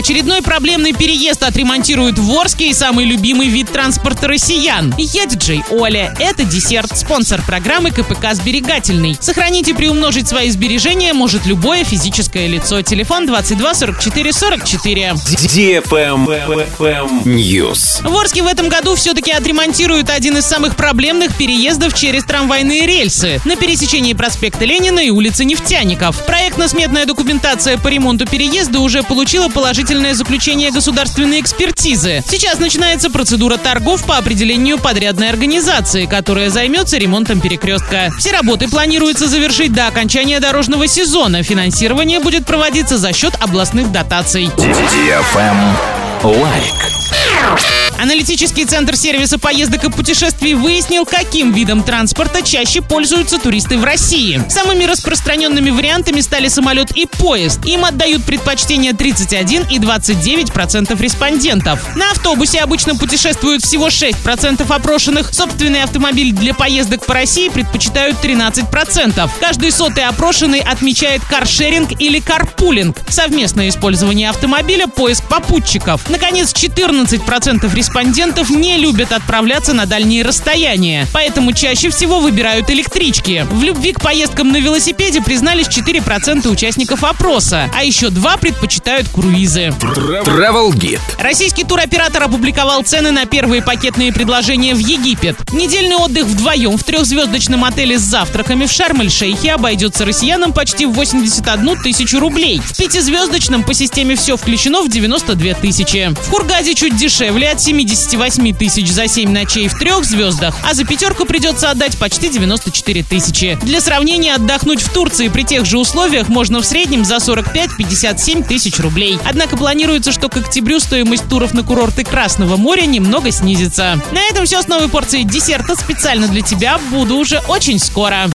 Очередной проблемный переезд отремонтируют в Орске и самый любимый вид транспорта россиян. Я диджей Оля. Это десерт, спонсор программы КПК «Сберегательный». Сохранить и приумножить свои сбережения может любое физическое лицо. Телефон 22 44 44. News. В Орске в этом году все-таки отремонтируют один из самых проблемных переездов через трамвайные рельсы на пересечении проспекта Ленина и улицы Нефтяников. Проектно-сметная документация по ремонту переезда уже получила положительное заключение государственной экспертизы. Сейчас начинается процедура торгов по определению подрядной организации, которая займется ремонтом перекрестка. Все работы планируется завершить до окончания дорожного сезона. Финансирование будет проводиться за счет областных дотаций. Лайк. Аналитический центр сервиса поездок и путешествий выяснил, каким видом транспорта чаще пользуются туристы в России. Самыми распространенными вариантами стали самолет и поезд. Им отдают предпочтение 31 и 29 процентов респондентов. На автобусе обычно путешествуют всего 6 процентов опрошенных. Собственный автомобиль для поездок по России предпочитают 13 процентов. Каждый сотый опрошенный отмечает каршеринг или карпулинг. Совместное использование автомобиля, поиск попутчиков. Наконец, 14 процентов респондентов респондентов не любят отправляться на дальние расстояния, поэтому чаще всего выбирают электрички. В любви к поездкам на велосипеде признались 4% участников опроса, а еще 2 предпочитают круизы. Travel Guide. Российский туроператор опубликовал цены на первые пакетные предложения в Египет. Недельный отдых вдвоем в трехзвездочном отеле с завтраками в Шарм-эль-Шейхе обойдется россиянам почти в 81 тысячу рублей. В пятизвездочном по системе все включено в 92 тысячи. В Хургаде чуть дешевле от 7 78 тысяч за 7 ночей в трех звездах, а за пятерку придется отдать почти 94 тысячи. Для сравнения, отдохнуть в Турции при тех же условиях можно в среднем за 45-57 тысяч рублей. Однако планируется, что к октябрю стоимость туров на курорты Красного моря немного снизится. На этом все с новой порцией десерта специально для тебя. Буду уже очень скоро.